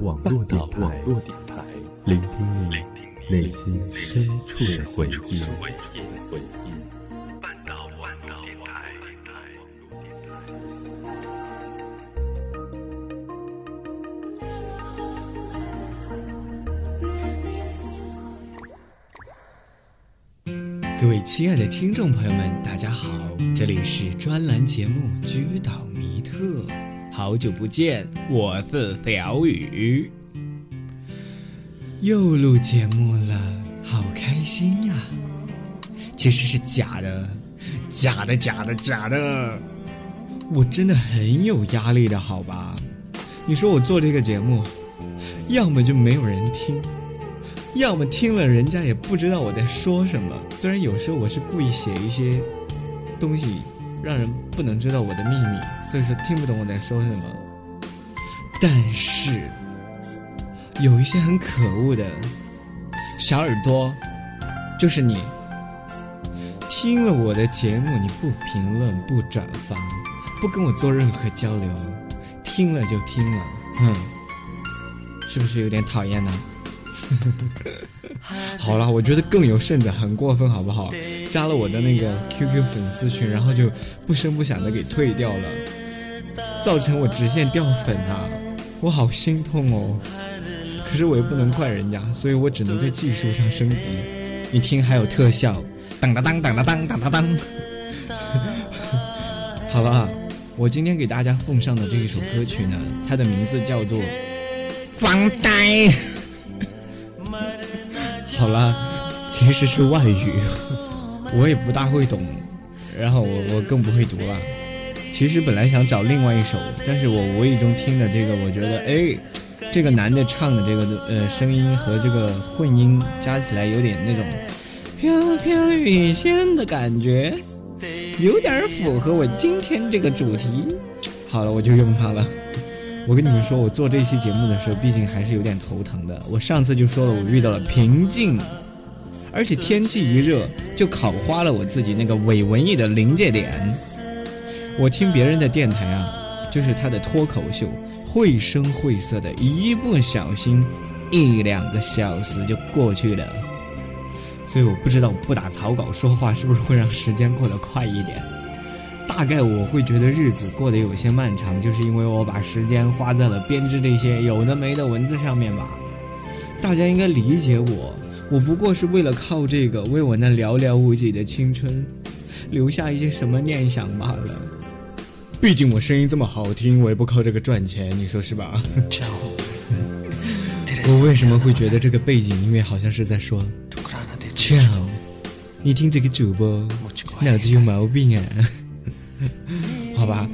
网络电台，聆听你内心深处的回忆。各位亲爱的听众朋友们，大家好，这里是专栏节目《居岛迷特》，好久不见，我是小雨，又录节目了，好开心呀！其实是假的，假的，假的，假的，我真的很有压力的，好吧？你说我做这个节目，要么就没有人听。要么听了人家也不知道我在说什么，虽然有时候我是故意写一些东西，让人不能知道我的秘密，所以说听不懂我在说什么。但是有一些很可恶的小耳朵，就是你，听了我的节目你不评论、不转发、不跟我做任何交流，听了就听了，哼，是不是有点讨厌呢？好了，我觉得更有甚者，很过分，好不好？加了我的那个 QQ 粉丝群，然后就不声不响的给退掉了，造成我直线掉粉啊！我好心痛哦。可是我又不能怪人家，所以我只能在技术上升级。你听，还有特效，当当当当当当当当当。好了，我今天给大家奉上的这一首歌曲呢，它的名字叫做《光呆》。好啦，其实是外语，我也不大会懂，然后我我更不会读了。其实本来想找另外一首，但是我无意中听的这个，我觉得哎，这个男的唱的这个呃声音和这个混音加起来有点那种飘飘欲仙的感觉，有点符合我今天这个主题。好了，我就用它了。我跟你们说，我做这期节目的时候，毕竟还是有点头疼的。我上次就说了，我遇到了瓶颈，而且天气一热，就烤花了我自己那个伪文艺的临界点。我听别人的电台啊，就是他的脱口秀，绘声绘色的，一不小心一两个小时就过去了。所以我不知道不打草稿说话是不是会让时间过得快一点。大概我会觉得日子过得有些漫长，就是因为我把时间花在了编织这些有的没的文字上面吧。大家应该理解我，我不过是为了靠这个为我那寥寥无几的青春留下一些什么念想罢了。毕竟我声音这么好听，我也不靠这个赚钱，你说是吧？我为什么会觉得这个背景音乐好像是在说“操”？你听这个主播脑子有毛病啊？好吧，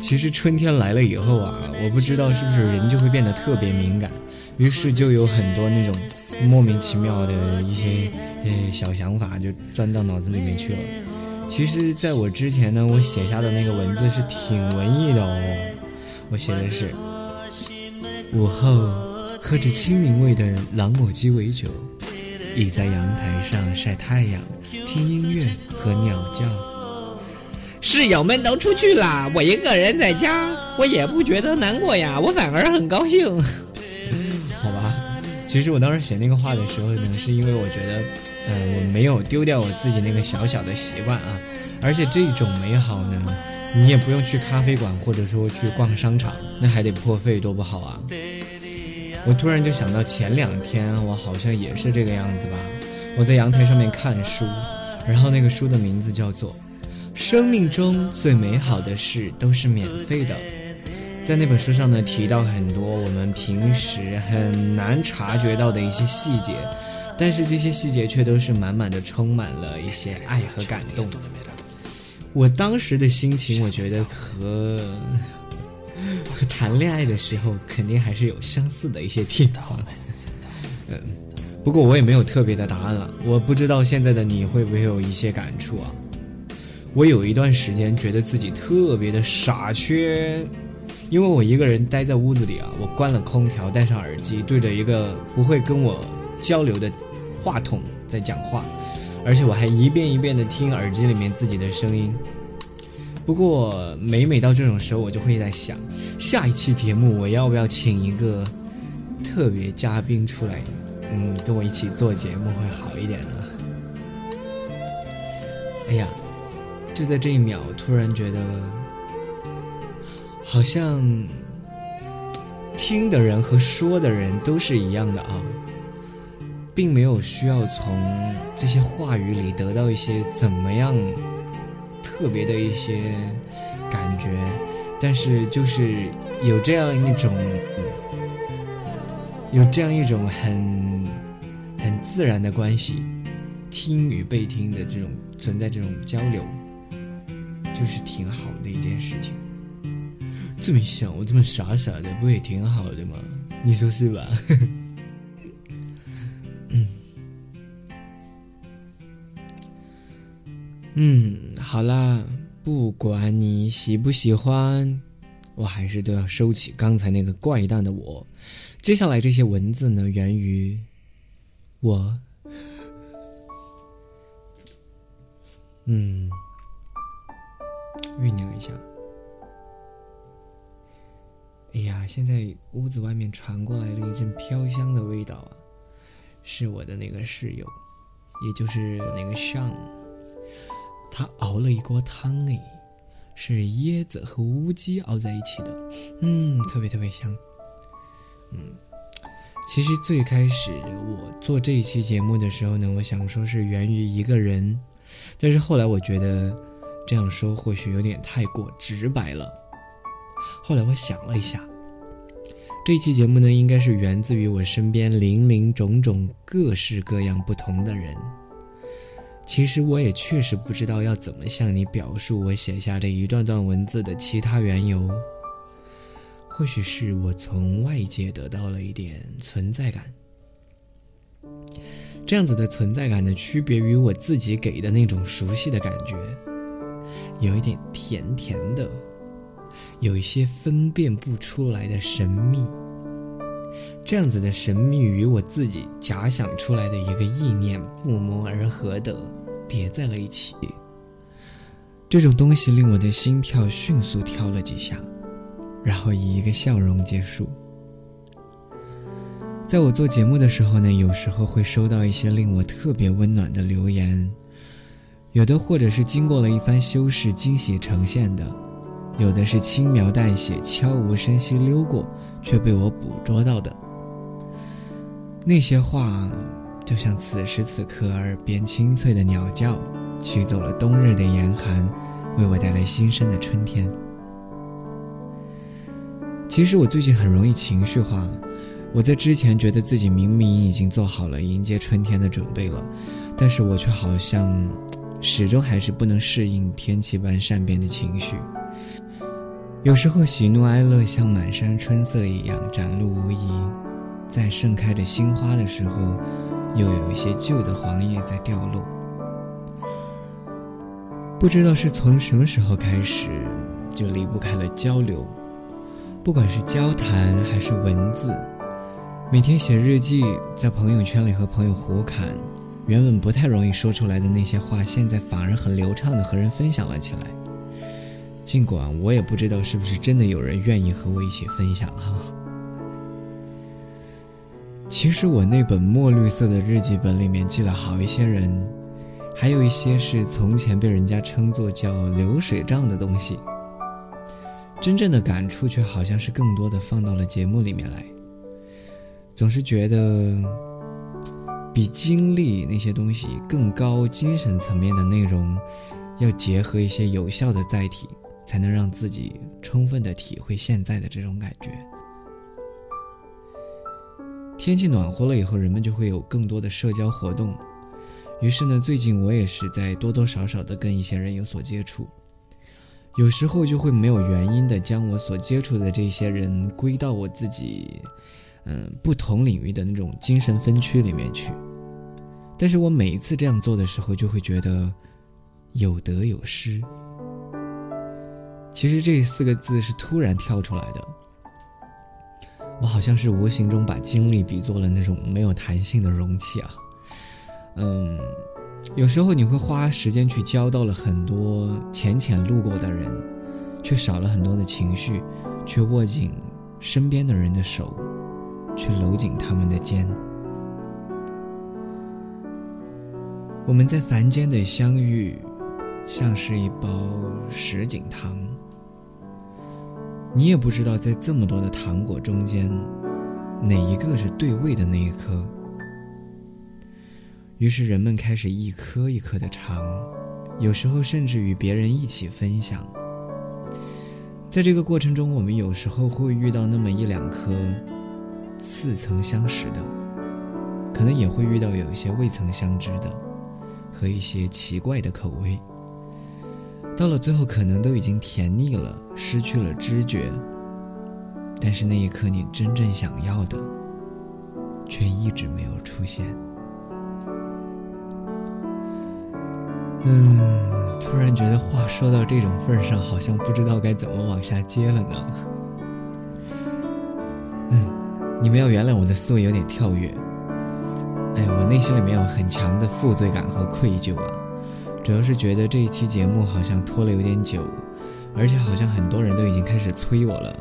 其实春天来了以后啊，我不知道是不是人就会变得特别敏感，于是就有很多那种莫名其妙的一些呃小想法就钻到脑子里面去了。其实，在我之前呢，我写下的那个文字是挺文艺的哦，我写的是午后喝着青柠味的朗姆鸡尾酒，倚在阳台上晒太阳，听音乐和鸟叫。室友们都出去了，我一个人在家，我也不觉得难过呀，我反而很高兴。好吧，其实我当时写那个话的时候呢，是因为我觉得，嗯，我没有丢掉我自己那个小小的习惯啊，而且这种美好呢，你也不用去咖啡馆或者说去逛商场，那还得破费，多不好啊。我突然就想到前两天我好像也是这个样子吧，我在阳台上面看书，然后那个书的名字叫做。生命中最美好的事都是免费的，在那本书上呢提到很多我们平时很难察觉到的一些细节，但是这些细节却都是满满的充满了一些爱和感动。我当时的心情，我觉得和和谈恋爱的时候肯定还是有相似的一些地方。嗯，不过我也没有特别的答案了，我不知道现在的你会不会有一些感触啊？我有一段时间觉得自己特别的傻缺，因为我一个人待在屋子里啊，我关了空调，戴上耳机，对着一个不会跟我交流的话筒在讲话，而且我还一遍一遍的听耳机里面自己的声音。不过每每到这种时候，我就会在想，下一期节目我要不要请一个特别嘉宾出来，嗯，跟我一起做节目会好一点呢。哎呀，就在这一秒，突然觉得好像听的人和说的人都是一样的啊，并没有需要从这些话语里得到一些怎么样特别的一些感觉。但是就是有这样一种，有这样一种很很自然的关系，听与被听的这种存在，这种交流，就是挺好的一件事情。这么想，我这么傻傻的，不也挺好的吗？你说是吧？嗯，好啦。不管你喜不喜欢，我还是都要收起刚才那个怪诞的我。接下来这些文字呢，源于我，嗯，酝酿一下。哎呀，现在屋子外面传过来了一阵飘香的味道啊，是我的那个室友，也就是那个上。他熬了一锅汤哎，是椰子和乌鸡熬在一起的，嗯，特别特别香。嗯，其实最开始我做这一期节目的时候呢，我想说是源于一个人，但是后来我觉得这样说或许有点太过直白了。后来我想了一下，这期节目呢，应该是源自于我身边林林种种、各式各样不同的人。其实我也确实不知道要怎么向你表述我写下这一段段文字的其他缘由。或许是我从外界得到了一点存在感，这样子的存在感呢，区别于我自己给的那种熟悉的感觉，有一点甜甜的，有一些分辨不出来的神秘。这样子的神秘与我自己假想出来的一个意念不谋而合的叠在了一起，这种东西令我的心跳迅速跳了几下，然后以一个笑容结束。在我做节目的时候呢，有时候会收到一些令我特别温暖的留言，有的或者是经过了一番修饰惊喜呈现的，有的是轻描淡写悄无声息溜过却被我捕捉到的。那些话，就像此时此刻耳边清脆的鸟叫，驱走了冬日的严寒，为我带来新生的春天。其实我最近很容易情绪化，我在之前觉得自己明明已经做好了迎接春天的准备了，但是我却好像始终还是不能适应天气般善变的情绪。有时候喜怒哀乐像满山春色一样展露无遗。在盛开着新花的时候，又有一些旧的黄叶在掉落。不知道是从什么时候开始，就离不开了交流，不管是交谈还是文字。每天写日记，在朋友圈里和朋友胡侃，原本不太容易说出来的那些话，现在反而很流畅的和人分享了起来。尽管我也不知道是不是真的有人愿意和我一起分享哈。其实我那本墨绿色的日记本里面记了好一些人，还有一些是从前被人家称作叫流水账的东西。真正的感触却好像是更多的放到了节目里面来。总是觉得，比经历那些东西更高精神层面的内容，要结合一些有效的载体，才能让自己充分的体会现在的这种感觉。天气暖和了以后，人们就会有更多的社交活动。于是呢，最近我也是在多多少少的跟一些人有所接触。有时候就会没有原因的将我所接触的这些人归到我自己，嗯，不同领域的那种精神分区里面去。但是我每一次这样做的时候，就会觉得有得有失。其实这四个字是突然跳出来的。我好像是无形中把精力比作了那种没有弹性的容器啊，嗯，有时候你会花时间去交到了很多浅浅路过的人，却少了很多的情绪，却握紧身边的人的手，去搂紧他们的肩。我们在凡间的相遇，像是一包什锦糖。你也不知道，在这么多的糖果中间，哪一个是对味的那一颗。于是人们开始一颗一颗的尝，有时候甚至与别人一起分享。在这个过程中，我们有时候会遇到那么一两颗似曾相识的，可能也会遇到有一些未曾相知的。和一些奇怪的口味，到了最后可能都已经甜腻了，失去了知觉。但是那一刻你真正想要的，却一直没有出现。嗯，突然觉得话说到这种份上，好像不知道该怎么往下接了呢。你们要原谅我的思维有点跳跃。哎，我内心里面有很强的负罪感和愧疚啊，主要是觉得这一期节目好像拖了有点久，而且好像很多人都已经开始催我了。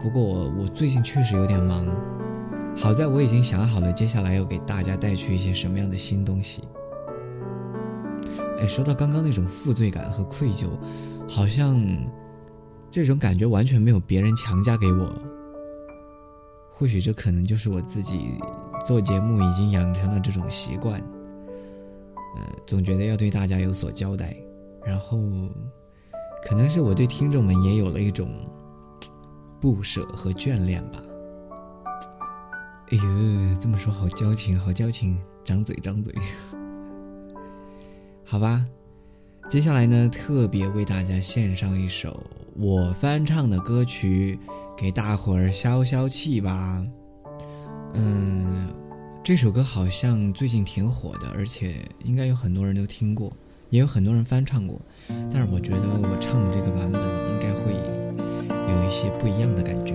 不过我我最近确实有点忙，好在我已经想好了接下来要给大家带去一些什么样的新东西。哎，说到刚刚那种负罪感和愧疚，好像这种感觉完全没有别人强加给我，或许这可能就是我自己。做节目已经养成了这种习惯，呃，总觉得要对大家有所交代，然后，可能是我对听众们也有了一种不舍和眷恋吧。哎呦，这么说好矫情，好矫情，张嘴张嘴。好吧，接下来呢，特别为大家献上一首我翻唱的歌曲，给大伙儿消消气吧。嗯，这首歌好像最近挺火的，而且应该有很多人都听过，也有很多人翻唱过。但是我觉得我唱的这个版本应该会有一些不一样的感觉。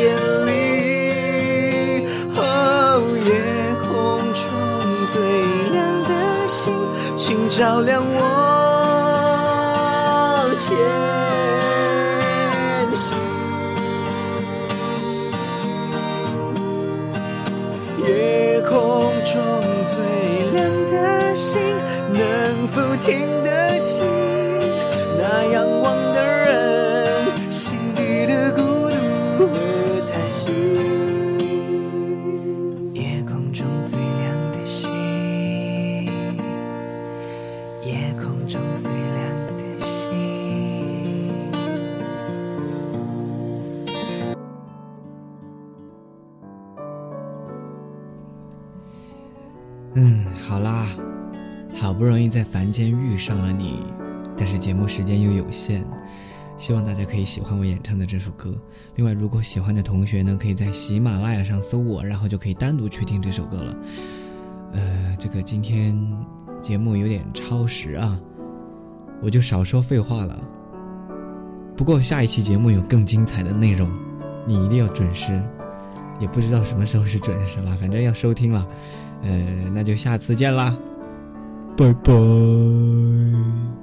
照亮我。夜空中最亮的星。嗯，好啦，好不容易在凡间遇上了你，但是节目时间又有限，希望大家可以喜欢我演唱的这首歌。另外，如果喜欢的同学呢，可以在喜马拉雅上搜我，然后就可以单独去听这首歌了。呃，这个今天节目有点超时啊，我就少说废话了。不过下一期节目有更精彩的内容，你一定要准时。也不知道什么时候是准时了，反正要收听了。呃，那就下次见啦，拜拜。